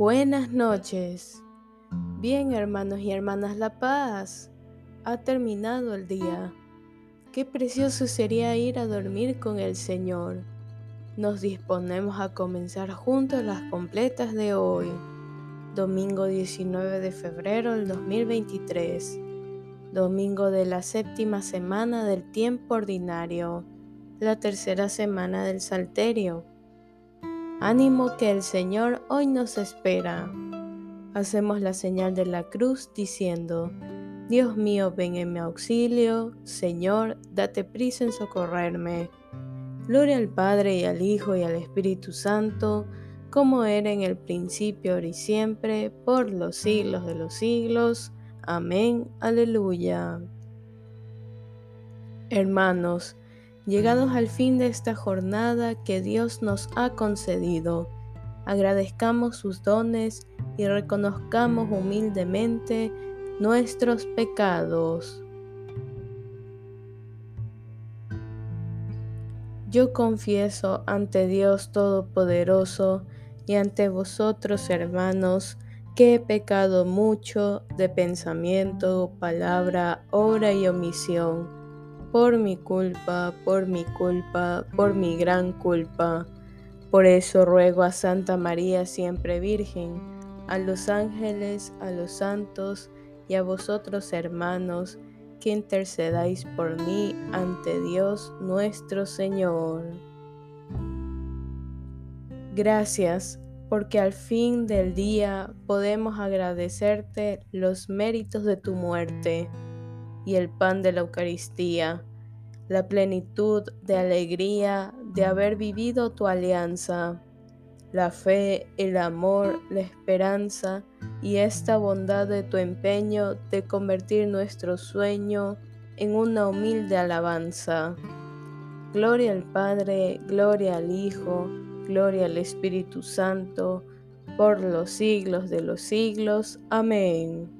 Buenas noches. Bien, hermanos y hermanas La Paz. Ha terminado el día. Qué precioso sería ir a dormir con el Señor. Nos disponemos a comenzar juntos las completas de hoy, domingo 19 de febrero del 2023, domingo de la séptima semana del tiempo ordinario, la tercera semana del Salterio. Ánimo que el Señor hoy nos espera. Hacemos la señal de la cruz diciendo, Dios mío, ven en mi auxilio, Señor, date prisa en socorrerme. Gloria al Padre y al Hijo y al Espíritu Santo, como era en el principio, ahora y siempre, por los siglos de los siglos. Amén. Aleluya. Hermanos, Llegados al fin de esta jornada que Dios nos ha concedido, agradezcamos sus dones y reconozcamos humildemente nuestros pecados. Yo confieso ante Dios Todopoderoso y ante vosotros, hermanos, que he pecado mucho de pensamiento, palabra, obra y omisión por mi culpa, por mi culpa, por mi gran culpa. Por eso ruego a Santa María siempre Virgen, a los ángeles, a los santos y a vosotros hermanos, que intercedáis por mí ante Dios nuestro Señor. Gracias porque al fin del día podemos agradecerte los méritos de tu muerte y el pan de la Eucaristía, la plenitud de alegría de haber vivido tu alianza, la fe, el amor, la esperanza y esta bondad de tu empeño de convertir nuestro sueño en una humilde alabanza. Gloria al Padre, gloria al Hijo, gloria al Espíritu Santo, por los siglos de los siglos. Amén.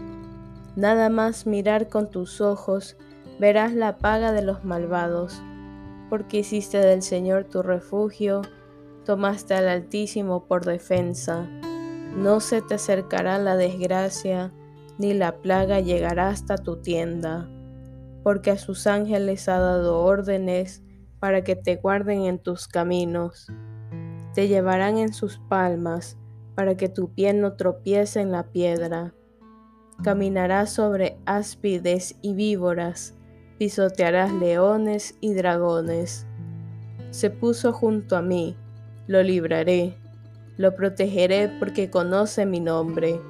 Nada más mirar con tus ojos, verás la paga de los malvados, porque hiciste del Señor tu refugio, tomaste al Altísimo por defensa. No se te acercará la desgracia, ni la plaga llegará hasta tu tienda, porque a sus ángeles ha dado órdenes para que te guarden en tus caminos. Te llevarán en sus palmas, para que tu pie no tropiece en la piedra. Caminarás sobre áspides y víboras, pisotearás leones y dragones. Se puso junto a mí, lo libraré, lo protegeré porque conoce mi nombre.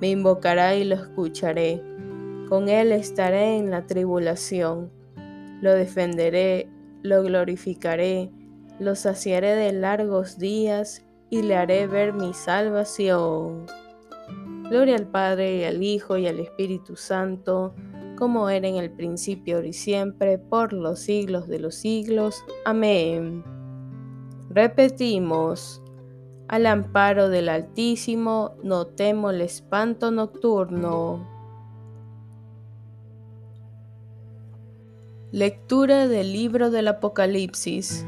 Me invocará y lo escucharé. Con él estaré en la tribulación. Lo defenderé, lo glorificaré, lo saciaré de largos días y le haré ver mi salvación. Gloria al Padre y al Hijo y al Espíritu Santo, como era en el principio, y siempre, por los siglos de los siglos. Amén. Repetimos, al amparo del Altísimo, no temo el espanto nocturno. Lectura del libro del Apocalipsis.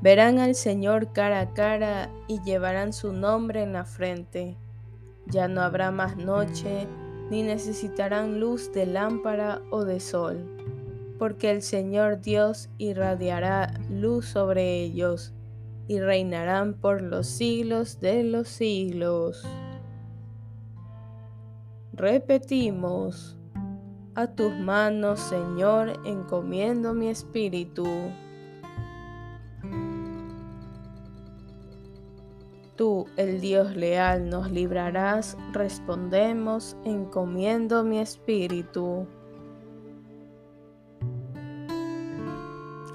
Verán al Señor cara a cara y llevarán su nombre en la frente ya no habrá más noche, ni necesitarán luz de lámpara o de sol, porque el Señor Dios irradiará luz sobre ellos, y reinarán por los siglos de los siglos. Repetimos, a tus manos, Señor, encomiendo mi espíritu. Tú, el Dios leal, nos librarás, respondemos, encomiendo mi espíritu.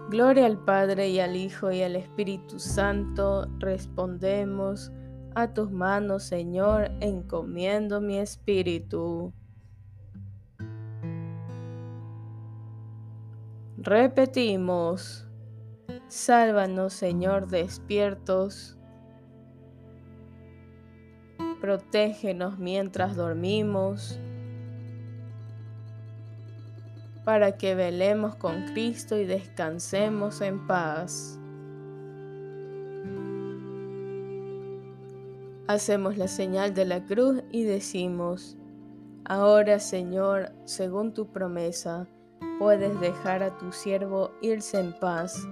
Gloria al Padre y al Hijo y al Espíritu Santo, respondemos, a tus manos, Señor, encomiendo mi espíritu. Repetimos, sálvanos, Señor, despiertos. Protégenos mientras dormimos para que velemos con Cristo y descansemos en paz. Hacemos la señal de la cruz y decimos, Ahora Señor, según tu promesa, puedes dejar a tu siervo irse en paz,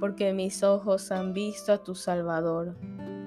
porque mis ojos han visto a tu Salvador,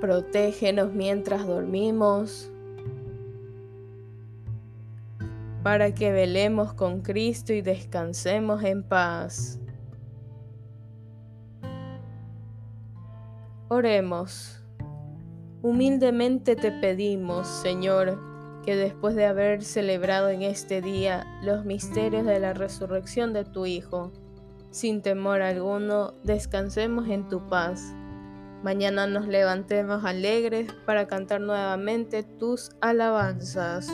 protégenos mientras dormimos para que velemos con Cristo y descansemos en paz. Oremos. Humildemente te pedimos, Señor, que después de haber celebrado en este día los misterios de la resurrección de tu Hijo, sin temor alguno, descansemos en tu paz. Mañana nos levantemos alegres para cantar nuevamente tus alabanzas.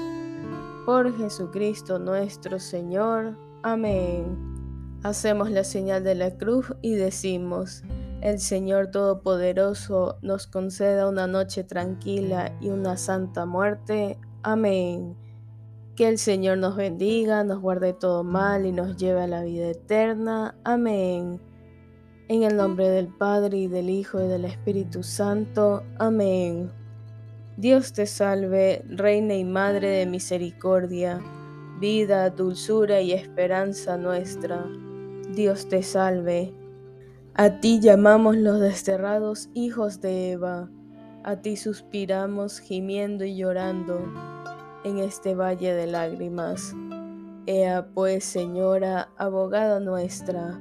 Por Jesucristo nuestro Señor. Amén. Hacemos la señal de la cruz y decimos, el Señor Todopoderoso nos conceda una noche tranquila y una santa muerte. Amén. Que el Señor nos bendiga, nos guarde todo mal y nos lleve a la vida eterna. Amén. En el nombre del Padre y del Hijo y del Espíritu Santo. Amén. Dios te salve, Reina y Madre de Misericordia, vida, dulzura y esperanza nuestra. Dios te salve. A ti llamamos los desterrados hijos de Eva, a ti suspiramos gimiendo y llorando en este valle de lágrimas. Ea pues, Señora, abogada nuestra,